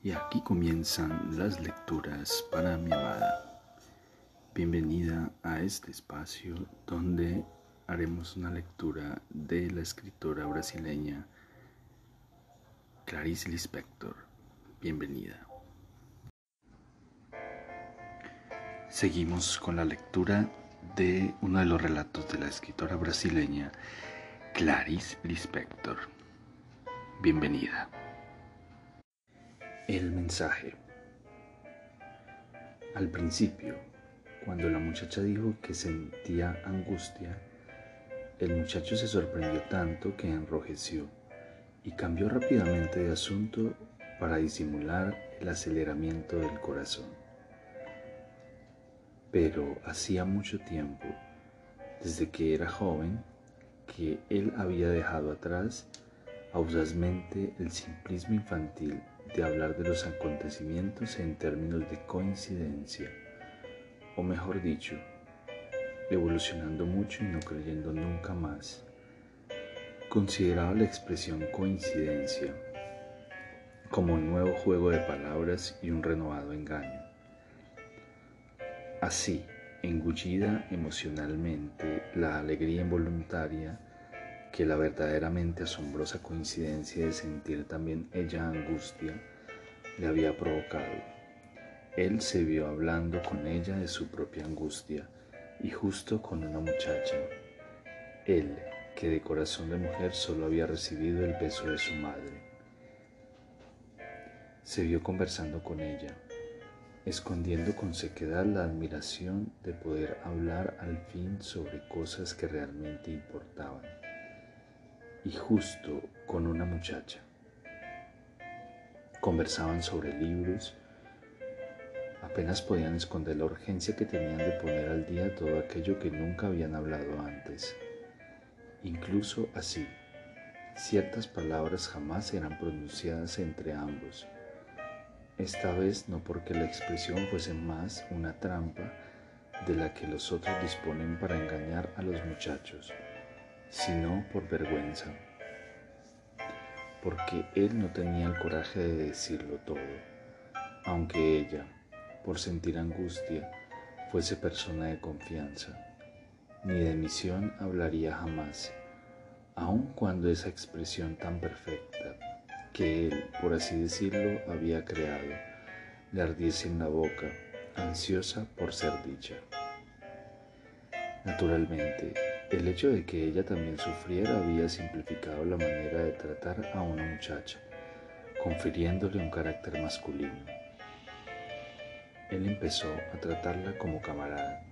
Y aquí comienzan las lecturas para mi amada. Bienvenida a este espacio donde haremos una lectura de la escritora brasileña Clarice Lispector. Bienvenida. Seguimos con la lectura de uno de los relatos de la escritora brasileña Clarice Lispector. Bienvenida. El mensaje. Al principio, cuando la muchacha dijo que sentía angustia, el muchacho se sorprendió tanto que enrojeció y cambió rápidamente de asunto para disimular el aceleramiento del corazón. Pero hacía mucho tiempo, desde que era joven, que él había dejado atrás audazmente el simplismo infantil de hablar de los acontecimientos en términos de coincidencia, o mejor dicho, evolucionando mucho y no creyendo nunca más. Consideraba la expresión coincidencia como un nuevo juego de palabras y un renovado engaño. Así, engullida emocionalmente la alegría involuntaria que la verdaderamente asombrosa coincidencia de sentir también ella angustia le había provocado. Él se vio hablando con ella de su propia angustia y justo con una muchacha. Él, que de corazón de mujer solo había recibido el beso de su madre. Se vio conversando con ella, escondiendo con sequedad la admiración de poder hablar al fin sobre cosas que realmente importaban y justo con una muchacha. Conversaban sobre libros, apenas podían esconder la urgencia que tenían de poner al día todo aquello que nunca habían hablado antes. Incluso así, ciertas palabras jamás eran pronunciadas entre ambos. Esta vez no porque la expresión fuese más una trampa de la que los otros disponen para engañar a los muchachos sino por vergüenza, porque él no tenía el coraje de decirlo todo, aunque ella, por sentir angustia, fuese persona de confianza, ni de misión hablaría jamás, aun cuando esa expresión tan perfecta que él, por así decirlo, había creado, le ardiese en la boca, ansiosa por ser dicha. Naturalmente, el hecho de que ella también sufriera había simplificado la manera de tratar a una muchacha, confiriéndole un carácter masculino. Él empezó a tratarla como camarada.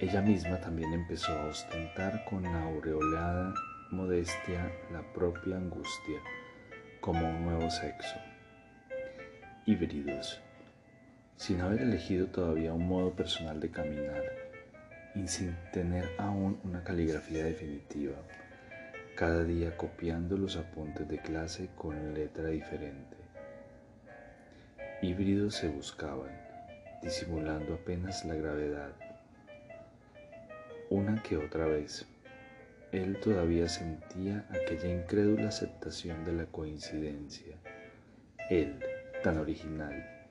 Ella misma también empezó a ostentar con aureolada modestia la propia angustia como un nuevo sexo. Híbridos, sin haber elegido todavía un modo personal de caminar y sin tener aún una caligrafía definitiva, cada día copiando los apuntes de clase con letra diferente. Híbridos se buscaban, disimulando apenas la gravedad. Una que otra vez, él todavía sentía aquella incrédula aceptación de la coincidencia. Él, tan original,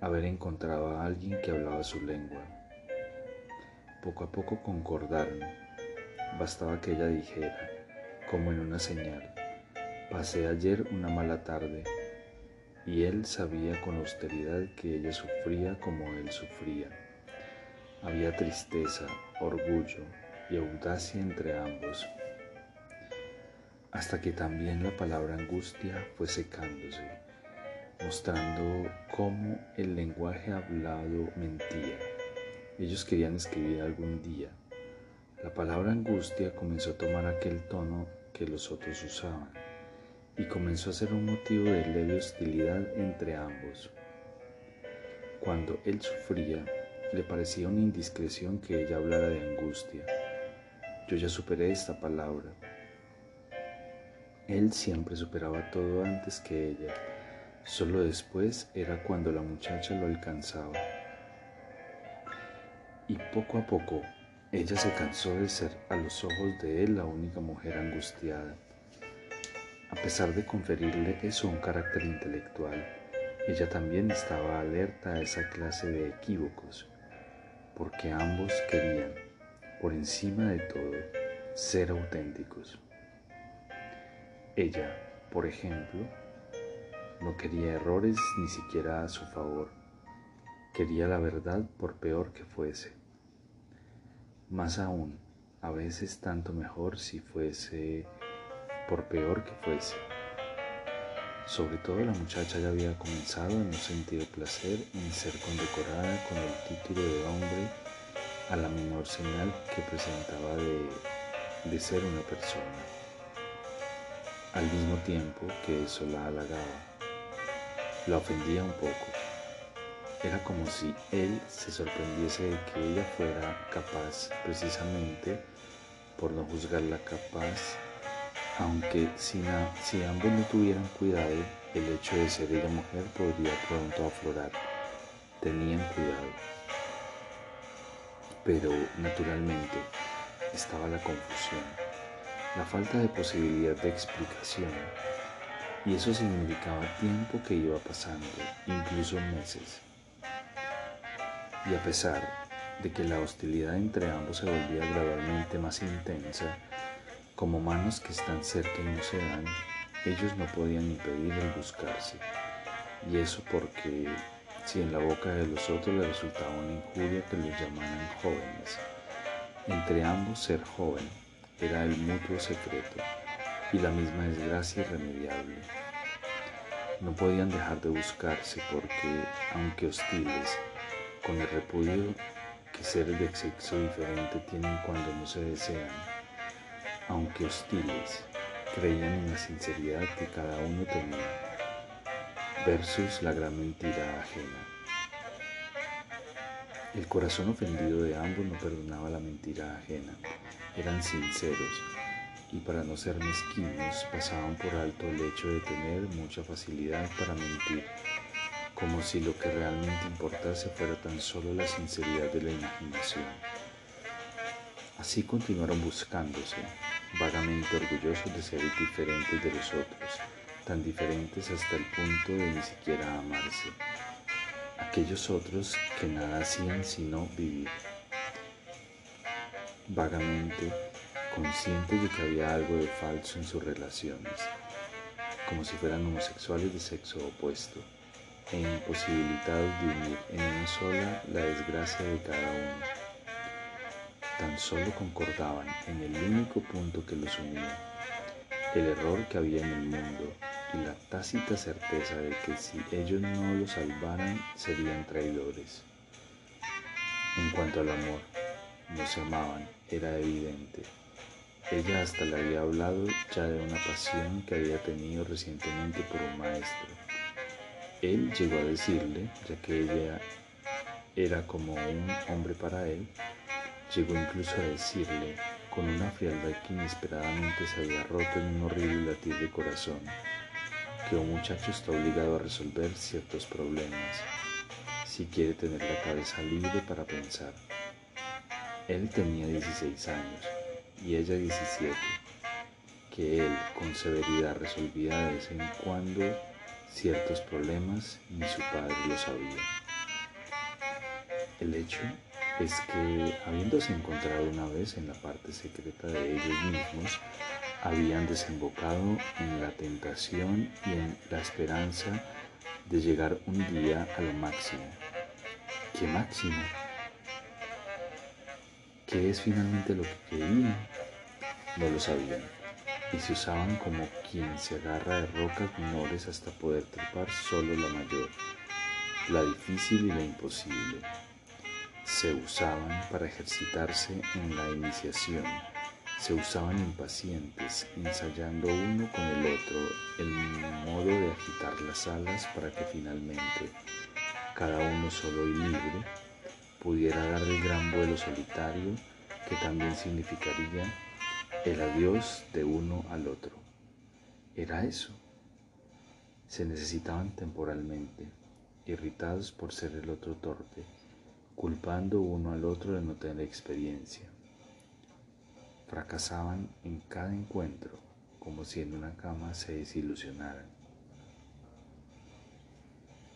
haber encontrado a alguien que hablaba su lengua poco a poco concordaron. Bastaba que ella dijera, como en una señal, pasé ayer una mala tarde, y él sabía con austeridad que ella sufría como él sufría. Había tristeza, orgullo y audacia entre ambos, hasta que también la palabra angustia fue secándose, mostrando cómo el lenguaje hablado mentía ellos querían escribir algún día. La palabra angustia comenzó a tomar aquel tono que los otros usaban y comenzó a ser un motivo de leve hostilidad entre ambos. Cuando él sufría, le parecía una indiscreción que ella hablara de angustia. Yo ya superé esta palabra. Él siempre superaba todo antes que ella. Solo después era cuando la muchacha lo alcanzaba y poco a poco ella se cansó de ser a los ojos de él la única mujer angustiada. A pesar de conferirle eso un carácter intelectual, ella también estaba alerta a esa clase de equívocos, porque ambos querían, por encima de todo, ser auténticos. Ella, por ejemplo, no quería errores ni siquiera a su favor. Quería la verdad por peor que fuese. Más aún, a veces tanto mejor si fuese por peor que fuese. Sobre todo la muchacha ya había comenzado a no sentir placer en ser condecorada con el título de hombre a la menor señal que presentaba de, de ser una persona. Al mismo tiempo que eso la halagaba, la ofendía un poco. Era como si él se sorprendiese de que ella fuera capaz, precisamente por no juzgarla capaz, aunque si, ambos no tuvieran cuidado, el hecho de ser ella mujer podría pronto aflorar. Tenían cuidado. Pero, naturalmente, estaba la confusión, la falta de posibilidad de explicación y eso significaba tiempo que iba pasando, incluso meses. Y a pesar de que la hostilidad entre ambos se volvía gradualmente más intensa, como manos que están cerca y no se dan, ellos no podían impedir el buscarse. Y eso porque si en la boca de los otros le resultaba una injuria que los llamaran jóvenes, entre ambos ser joven era el mutuo secreto y la misma desgracia irremediable. No podían dejar de buscarse porque, aunque hostiles, con el repudio que seres de sexo diferente tienen cuando no se desean, aunque hostiles, creían en la sinceridad que cada uno tenía, versus la gran mentira ajena. El corazón ofendido de ambos no perdonaba la mentira ajena, eran sinceros y para no ser mezquinos pasaban por alto el hecho de tener mucha facilidad para mentir, como si lo que realmente importase fuera tan solo la sinceridad de la imaginación. Así continuaron buscándose, vagamente orgullosos de ser diferentes de los otros, tan diferentes hasta el punto de ni siquiera amarse. Aquellos otros que nada hacían sino vivir. Vagamente conscientes de que había algo de falso en sus relaciones, como si fueran homosexuales de sexo opuesto, e imposibilitados de unir en una sola la desgracia de cada uno. Tan solo concordaban en el único punto que los unía, el error que había en el mundo y la tácita certeza de que si ellos no lo salvaran serían traidores. En cuanto al amor, no se amaban, era evidente. Ella hasta le había hablado ya de una pasión que había tenido recientemente por un maestro. Él llegó a decirle, ya que ella era como un hombre para él, llegó incluso a decirle, con una frialdad que inesperadamente se había roto en un horrible latir de corazón, que un muchacho está obligado a resolver ciertos problemas si quiere tener la cabeza libre para pensar. Él tenía 16 años y ella 17, que él con severidad resolvía de vez en cuando ciertos problemas ni su padre lo sabía. El hecho es que, habiéndose encontrado una vez en la parte secreta de ellos mismos, habían desembocado en la tentación y en la esperanza de llegar un día a lo máximo. ¿Qué máximo? ¿Qué es finalmente lo que querían? No lo sabían y se usaban como quien se agarra de rocas menores hasta poder trepar solo la mayor, la difícil y la imposible. Se usaban para ejercitarse en la iniciación, se usaban impacientes, ensayando uno con el otro el modo de agitar las alas para que finalmente cada uno solo y libre pudiera dar el gran vuelo solitario que también significaría el adiós de uno al otro. Era eso. Se necesitaban temporalmente, irritados por ser el otro torpe, culpando uno al otro de no tener experiencia. Fracasaban en cada encuentro, como si en una cama se desilusionaran.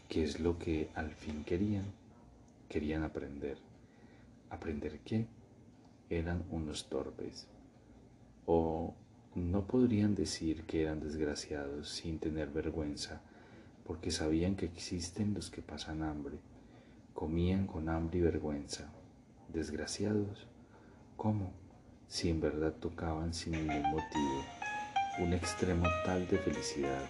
¿Qué es lo que al fin querían? Querían aprender. ¿Aprender qué? Eran unos torpes. O no podrían decir que eran desgraciados sin tener vergüenza, porque sabían que existen los que pasan hambre. Comían con hambre y vergüenza. ¿Desgraciados? ¿Cómo? Si en verdad tocaban sin ningún motivo un extremo tal de felicidad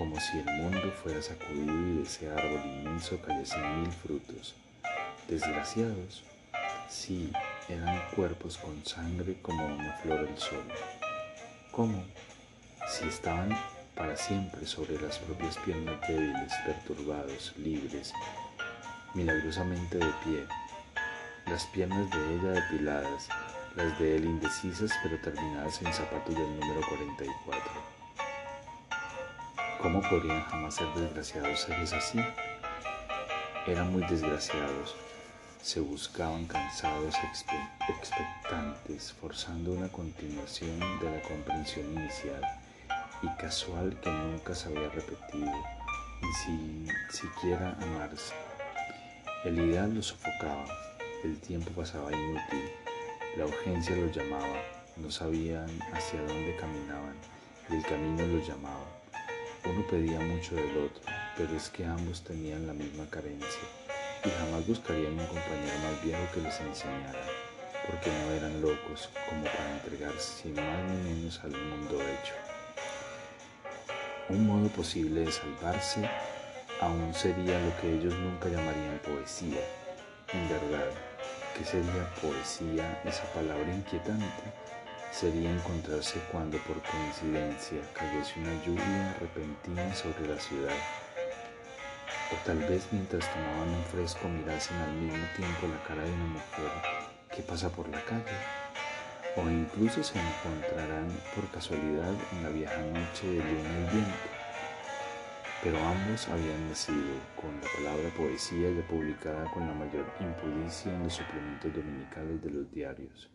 como si el mundo fuera sacudido y de ese árbol inmenso cayesen mil frutos. Desgraciados, sí, eran cuerpos con sangre como una flor del sol. ¿Cómo? Si estaban para siempre sobre las propias piernas débiles, perturbados, libres, milagrosamente de pie, las piernas de ella depiladas, las de él indecisas pero terminadas en zapatos del número 44. ¿Cómo podrían jamás ser desgraciados seres así? Eran muy desgraciados, se buscaban cansados, expectantes, forzando una continuación de la comprensión inicial y casual que nunca se había repetido, sin siquiera amarse. El ideal los sofocaba, el tiempo pasaba inútil, la urgencia los llamaba, no sabían hacia dónde caminaban y el camino los llamaba. Uno pedía mucho del otro, pero es que ambos tenían la misma carencia y jamás buscarían un compañero más viejo que les enseñara, porque no eran locos como para entregarse sin más ni menos al mundo hecho. Un modo posible de salvarse aún sería lo que ellos nunca llamarían poesía. En verdad, ¿qué sería poesía, esa palabra inquietante? sería encontrarse cuando por coincidencia cayese una lluvia repentina sobre la ciudad. O tal vez mientras tomaban un fresco mirasen al mismo tiempo la cara de una mujer que pasa por la calle. O incluso se encontrarán por casualidad en la vieja noche de luna y viento. Pero ambos habían nacido con la palabra poesía ya publicada con la mayor impudicia en los suplementos dominicales de los diarios.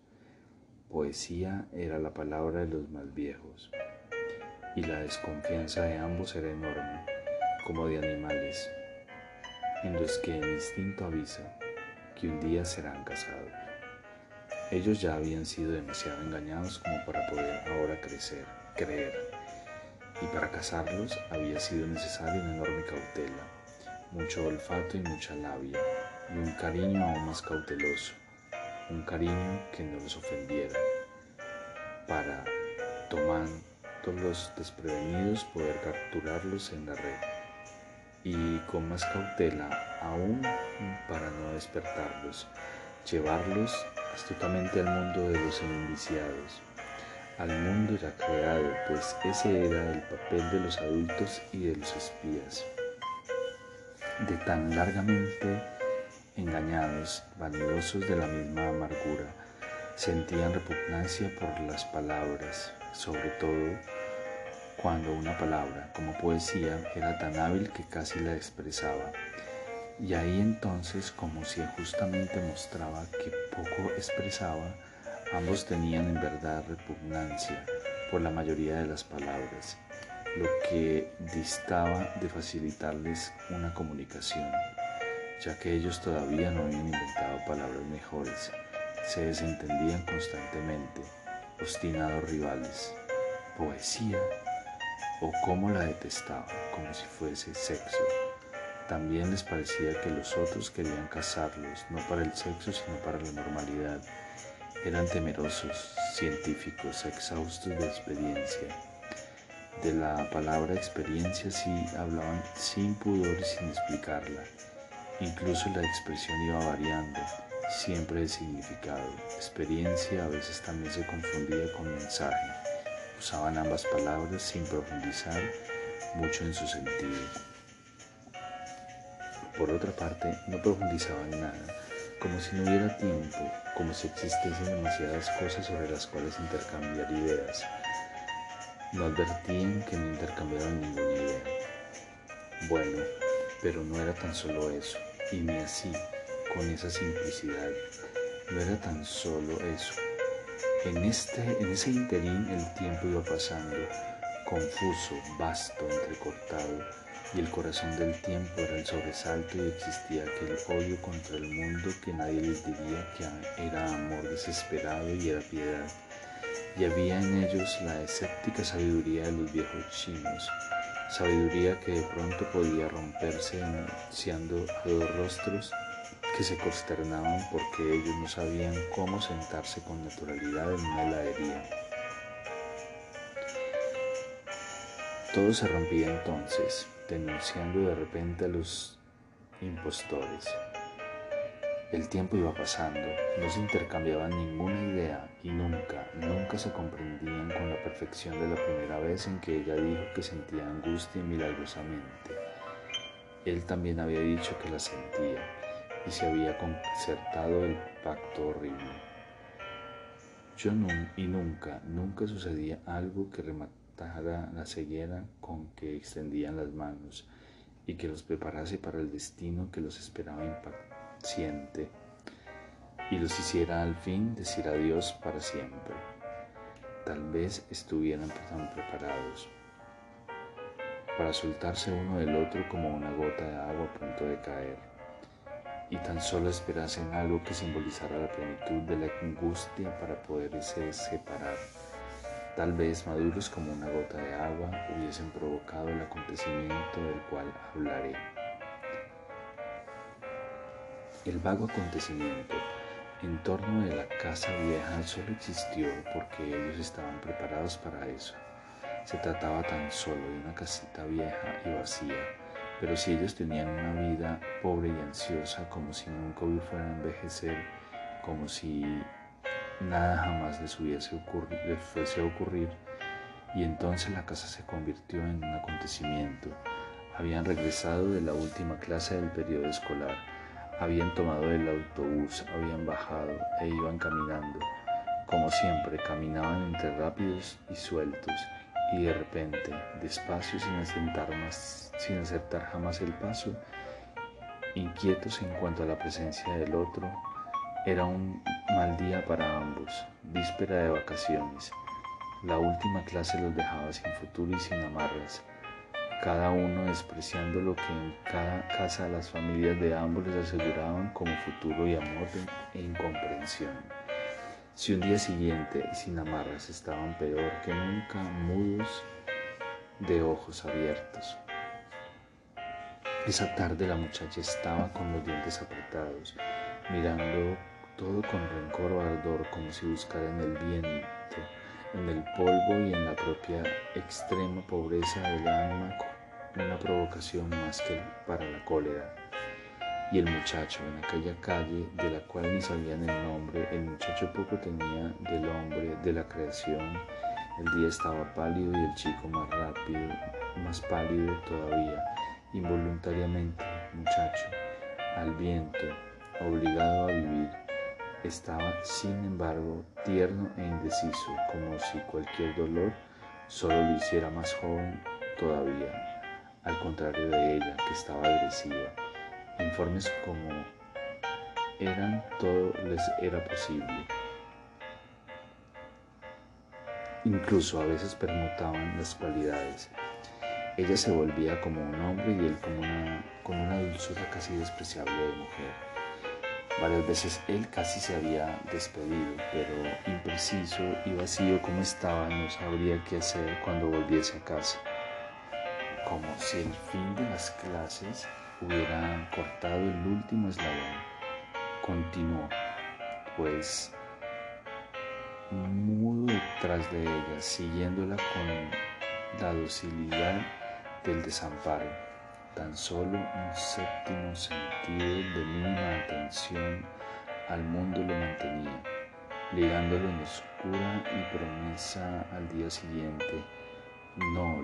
Poesía era la palabra de los más viejos, y la desconfianza de ambos era enorme, como de animales, en los que el instinto avisa que un día serán casados. Ellos ya habían sido demasiado engañados como para poder ahora crecer, creer, y para casarlos había sido necesaria una enorme cautela, mucho olfato y mucha labia, y un cariño aún más cauteloso un cariño que no los ofendiera, para, tomando los desprevenidos, poder capturarlos en la red y con más cautela aún para no despertarlos, llevarlos astutamente al mundo de los indiciados, al mundo ya creado, pues ese era el papel de los adultos y de los espías. De tan largamente engañados, vanidosos de la misma amargura, sentían repugnancia por las palabras, sobre todo cuando una palabra, como poesía, era tan hábil que casi la expresaba. Y ahí entonces, como si justamente mostraba que poco expresaba, ambos tenían en verdad repugnancia por la mayoría de las palabras, lo que distaba de facilitarles una comunicación ya que ellos todavía no habían inventado palabras mejores, se desentendían constantemente, obstinados rivales. Poesía, o cómo la detestaban, como si fuese sexo. También les parecía que los otros querían casarlos, no para el sexo, sino para la normalidad. Eran temerosos, científicos, exhaustos de experiencia. De la palabra experiencia sí hablaban sin pudor y sin explicarla. Incluso la expresión iba variando, siempre de significado. Experiencia a veces también se confundía con mensaje. Usaban ambas palabras sin profundizar mucho en su sentido. Por otra parte, no profundizaban nada, como si no hubiera tiempo, como si existiesen demasiadas cosas sobre las cuales intercambiar ideas. No advertían que no intercambiaban ninguna idea. Bueno, pero no era tan solo eso, y ni así, con esa simplicidad. No era tan solo eso. En, este, en ese interín el tiempo iba pasando, confuso, vasto, entrecortado, y el corazón del tiempo era el sobresalto y existía aquel odio contra el mundo que nadie les diría que era amor desesperado y era piedad. Y había en ellos la escéptica sabiduría de los viejos chinos, sabiduría que de pronto podía romperse anunciando a dos rostros que se consternaban porque ellos no sabían cómo sentarse con naturalidad en una heladería. Todo se rompía entonces, denunciando de repente a los impostores. El tiempo iba pasando, no se intercambiaban ninguna idea y nunca, nunca se comprendían con la perfección de la primera vez en que ella dijo que sentía angustia milagrosamente. Él también había dicho que la sentía y se había concertado el pacto horrible. Yo y nunca, nunca sucedía algo que rematara la ceguera con que extendían las manos y que los preparase para el destino que los esperaba impactar y los hiciera al fin decir adiós para siempre. Tal vez estuvieran tan preparados para soltarse uno del otro como una gota de agua a punto de caer y tan solo esperasen algo que simbolizara la plenitud de la angustia para poderse separar. Tal vez maduros como una gota de agua hubiesen provocado el acontecimiento del cual hablaré. El vago acontecimiento en torno de la casa vieja solo existió porque ellos estaban preparados para eso. Se trataba tan solo de una casita vieja y vacía, pero si ellos tenían una vida pobre y ansiosa, como si nunca fueran a envejecer, como si nada jamás les, hubiese ocurrido, les fuese a ocurrir, y entonces la casa se convirtió en un acontecimiento. Habían regresado de la última clase del periodo escolar habían tomado el autobús, habían bajado e iban caminando. Como siempre, caminaban entre rápidos y sueltos y de repente, despacio sin asentar, más, sin acertar jamás el paso, inquietos en cuanto a la presencia del otro, era un mal día para ambos, víspera de vacaciones. La última clase los dejaba sin futuro y sin amarras cada uno despreciando lo que en cada casa las familias de ambos les aseguraban como futuro y amor e incomprensión. Si un día siguiente, sin amarras, estaban peor que nunca, mudos de ojos abiertos. Esa tarde la muchacha estaba con los dientes apretados, mirando todo con rencor o ardor, como si buscara en el viento, en el polvo y en la propia extrema pobreza del alma una provocación más que para la cólera. Y el muchacho en aquella calle de la cual ni sabían el nombre, el muchacho poco tenía del hombre de la creación. El día estaba pálido y el chico más rápido, más pálido todavía. Involuntariamente, muchacho, al viento, obligado a vivir, estaba sin embargo tierno e indeciso, como si cualquier dolor solo lo hiciera más joven todavía al contrario de ella, que estaba agresiva. Informes como eran, todo les era posible. Incluso a veces permutaban las cualidades. Ella se volvía como un hombre y él como una, con una dulzura casi despreciable de mujer. Varias veces él casi se había despedido, pero impreciso y vacío como estaba, no sabría qué hacer cuando volviese a casa como si el fin de las clases hubiera cortado el último eslabón. Continuó, pues mudo detrás de ella, siguiéndola con la docilidad del desamparo. Tan solo un séptimo sentido de mínima atención al mundo lo mantenía, ligándolo en oscura y promesa al día siguiente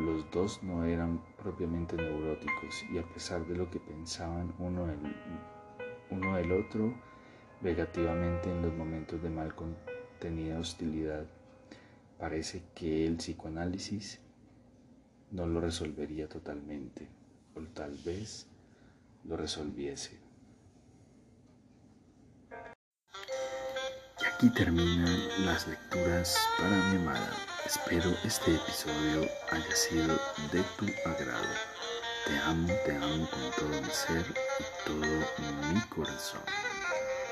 los dos no eran propiamente neuróticos y a pesar de lo que pensaban uno del, uno del otro, negativamente en los momentos de mal contenida hostilidad, parece que el psicoanálisis no lo resolvería totalmente, o tal vez lo resolviese. Aquí terminan las lecturas para mi amada. Espero este episodio haya sido de tu agrado. Te amo, te amo con todo mi ser y todo mi corazón.